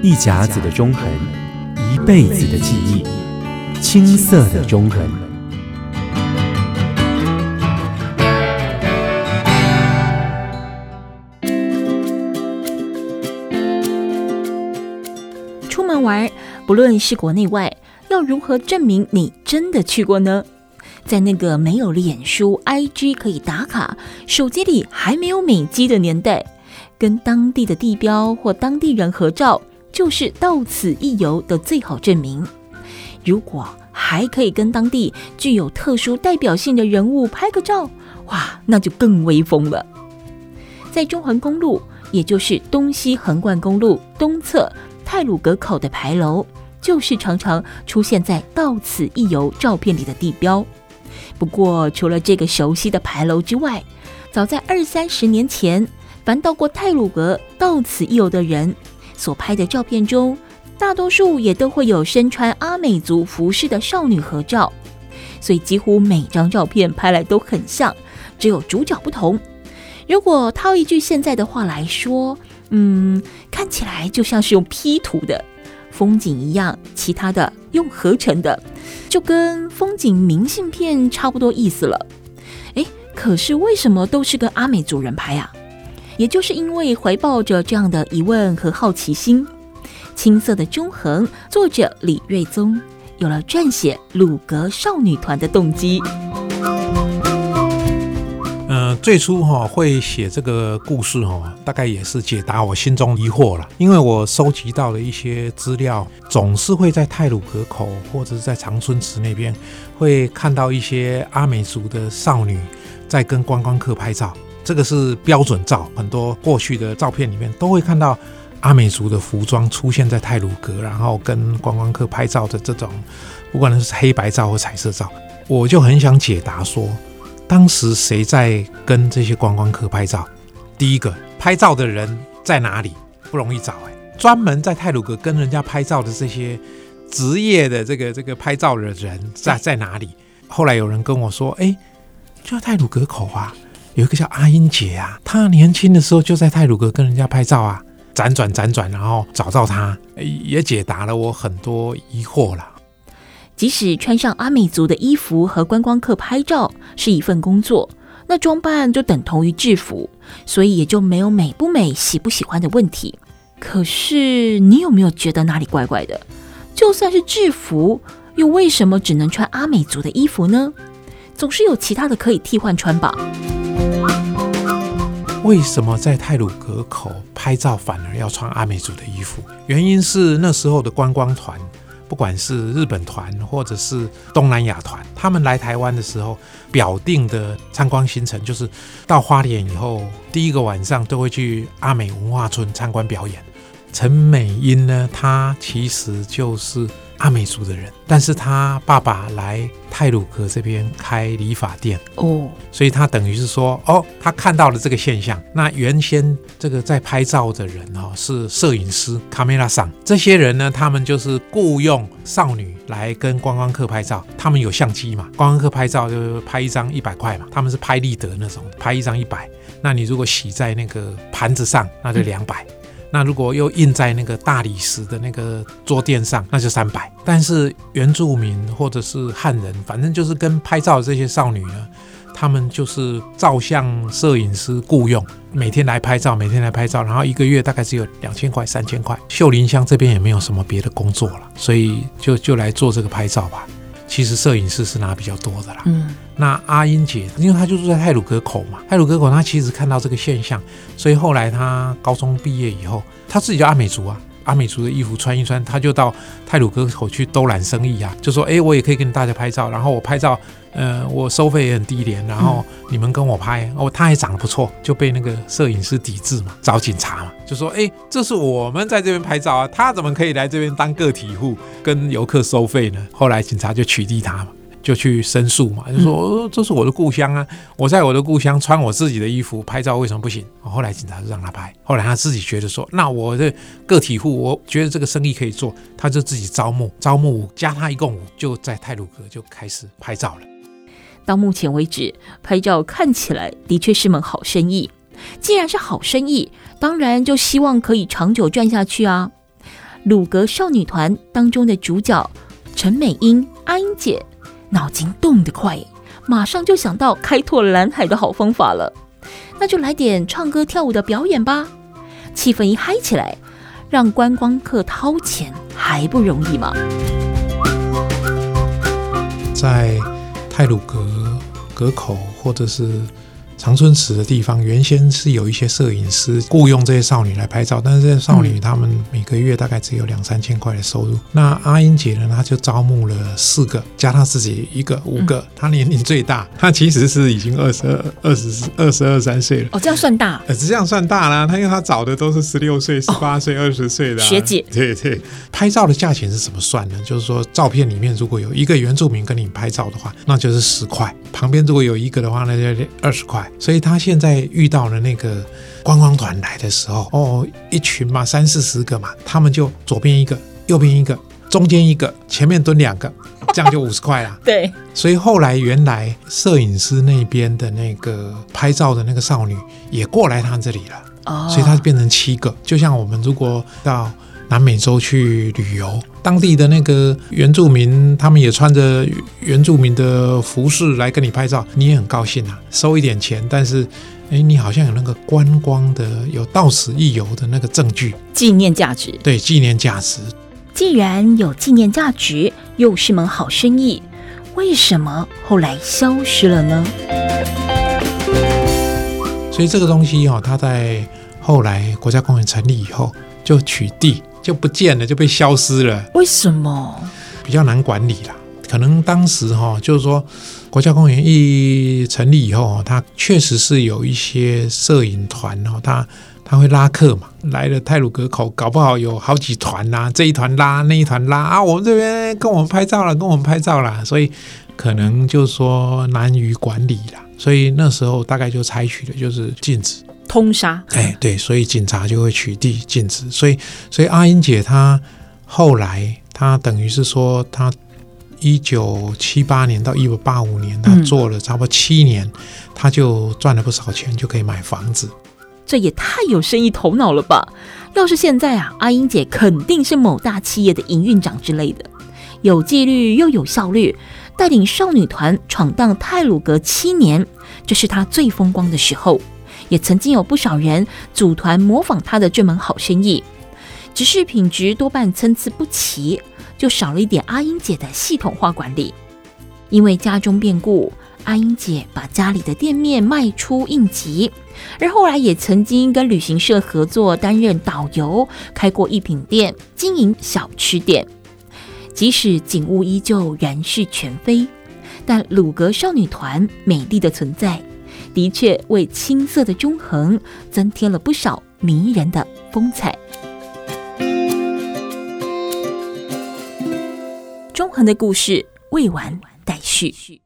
一甲子的中横，一辈子的记忆，青涩的中横。出门玩，不论是国内外，要如何证明你真的去过呢？在那个没有脸书、IG 可以打卡，手机里还没有美肌的年代，跟当地的地标或当地人合照，就是到此一游的最好证明。如果还可以跟当地具有特殊代表性的人物拍个照，哇，那就更威风了。在中横公路，也就是东西横贯公路东侧太鲁阁口的牌楼，就是常常出现在到此一游照片里的地标。不过，除了这个熟悉的牌楼之外，早在二三十年前，凡到过太鲁阁、到此一游的人所拍的照片中，大多数也都会有身穿阿美族服饰的少女合照，所以几乎每张照片拍来都很像，只有主角不同。如果套一句现在的话来说，嗯，看起来就像是用 P 图的。风景一样，其他的用合成的，就跟风景明信片差不多意思了。诶，可是为什么都是跟阿美族人拍啊？也就是因为怀抱着这样的疑问和好奇心，青涩的中恒作者李瑞宗有了撰写《鲁阁少女团》的动机。呃，最初哈、哦、会写这个故事哈、哦，大概也是解答我心中疑惑了。因为我收集到的一些资料，总是会在泰鲁阁口或者是在长春池那边，会看到一些阿美族的少女在跟观光客拍照。这个是标准照，很多过去的照片里面都会看到阿美族的服装出现在泰鲁阁，然后跟观光客拍照的这种，不管是黑白照或彩色照，我就很想解答说。当时谁在跟这些观光客拍照？第一个拍照的人在哪里？不容易找哎。专门在泰鲁阁跟人家拍照的这些职业的这个这个拍照的人在在哪里？后来有人跟我说，哎，就在泰鲁阁口啊，有一个叫阿英姐啊，她年轻的时候就在泰鲁阁跟人家拍照啊。辗转辗转，然后找到她，也解答了我很多疑惑了。即使穿上阿美族的衣服和观光客拍照是一份工作，那装扮就等同于制服，所以也就没有美不美、喜不喜欢的问题。可是你有没有觉得哪里怪怪的？就算是制服，又为什么只能穿阿美族的衣服呢？总是有其他的可以替换穿吧？为什么在泰鲁格口拍照反而要穿阿美族的衣服？原因是那时候的观光团。不管是日本团或者是东南亚团，他们来台湾的时候，表定的参观行程就是到花莲以后，第一个晚上都会去阿美文化村参观表演。陈美英呢，她其实就是。阿美族的人，但是她爸爸来泰鲁阁这边开理发店哦，所以她等于是说，哦，她看到了这个现象。那原先这个在拍照的人哦，是摄影师卡梅拉桑，这些人呢，他们就是雇佣少女来跟观光客拍照。他们有相机嘛，观光客拍照就拍一张一百块嘛，他们是拍立得那种，拍一张一百。那你如果洗在那个盘子上，那就两百。嗯那如果又印在那个大理石的那个桌垫上，那就三百。但是原住民或者是汉人，反正就是跟拍照的这些少女呢，他们就是照相摄影师雇佣，每天来拍照，每天来拍照，然后一个月大概只有两千块、三千块。秀林乡这边也没有什么别的工作了，所以就就来做这个拍照吧。其实摄影师是拿比较多的啦。嗯，那阿英姐，因为她就住在泰鲁格口嘛，泰鲁格口，她其实看到这个现象，所以后来她高中毕业以后，她自己叫阿美族啊，阿美族的衣服穿一穿，他就到泰鲁阁口去兜揽生意啊，就说，哎，我也可以跟大家拍照，然后我拍照。呃，我收费也很低廉，然后你们跟我拍，哦，他还长得不错，就被那个摄影师抵制嘛，找警察嘛，就说，哎，这是我们在这边拍照啊，他怎么可以来这边当个体户跟游客收费呢？后来警察就取缔他嘛，就去申诉嘛，就说，哦，这是我的故乡啊，我在我的故乡穿我自己的衣服拍照，为什么不行？后来警察就让他拍，后来他自己觉得说，那我的个体户，我觉得这个生意可以做，他就自己招募，招募加他一共五，就在泰鲁阁就开始拍照了。到目前为止，拍照看起来的确是门好生意。既然是好生意，当然就希望可以长久赚下去啊。鲁格少女团当中的主角陈美英阿英姐，脑筋动得快，马上就想到开拓蓝海的好方法了。那就来点唱歌跳舞的表演吧，气氛一嗨起来，让观光客掏钱还不容易吗？在泰鲁格格口，或者是。长春池的地方，原先是有一些摄影师雇佣这些少女来拍照，但是这些少女她们每个月大概只有两三千块的收入。那阿英姐呢，她就招募了四个，加她自己一个，五个。她年龄最大，她其实是已经二十二、二十、二十二三岁了。哦，这样算大？呃，这样算大啦。她因为她找的都是十六岁、十八岁、二十岁的、啊、学姐。对对，拍照的价钱是怎么算呢？就是说，照片里面如果有一个原住民跟你拍照的话，那就是十块；旁边如果有一个的话，那就二十块。所以他现在遇到了那个观光团来的时候，哦，一群嘛，三四十个嘛，他们就左边一个，右边一个，中间一个，前面蹲两个，这样就五十块了。对，所以后来原来摄影师那边的那个拍照的那个少女也过来他这里了，哦，所以他就变成七个。就像我们如果到南美洲去旅游，当地的那个原住民，他们也穿着原住民的服饰来跟你拍照，你也很高兴啊，收一点钱，但是，哎，你好像有那个观光的、有到此一游的那个证据，纪念价值。对，纪念价值。既然有纪念价值，又是门好生意，为什么后来消失了呢？所以这个东西哈、哦，它在后来国家公园成立以后就取缔。就不见了，就被消失了。为什么？比较难管理啦。可能当时哈，就是说国家公园一成立以后，它确实是有一些摄影团哦，它它会拉客嘛，来了泰鲁阁口，搞不好有好几团呐，这一团拉，那一团拉啊，我们这边跟我们拍照了，跟我们拍照了，所以可能就是说难于管理啦。所以那时候大概就采取的就是禁止。通杀，哎，对，所以警察就会取缔禁止，所以，所以阿英姐她后来，她等于是说，她一九七八年到一九八五年，她做了差不多七年，她就赚了不少钱，就可以买房子。这也太有生意头脑了吧！要是现在啊，阿英姐肯定是某大企业的营运长之类的，有纪律又有效率，带领少女团闯荡泰鲁阁七年，这是她最风光的时候。也曾经有不少人组团模仿他的这门好生意，只是品质多半参差不齐，就少了一点阿英姐的系统化管理。因为家中变故，阿英姐把家里的店面卖出应急，而后来也曾经跟旅行社合作担任导游，开过一品店，经营小吃店。即使景物依旧然是全非，但鲁阁少女团美丽的存在。的确为青涩的中横增添了不少迷人的风采。中横的故事未完待续。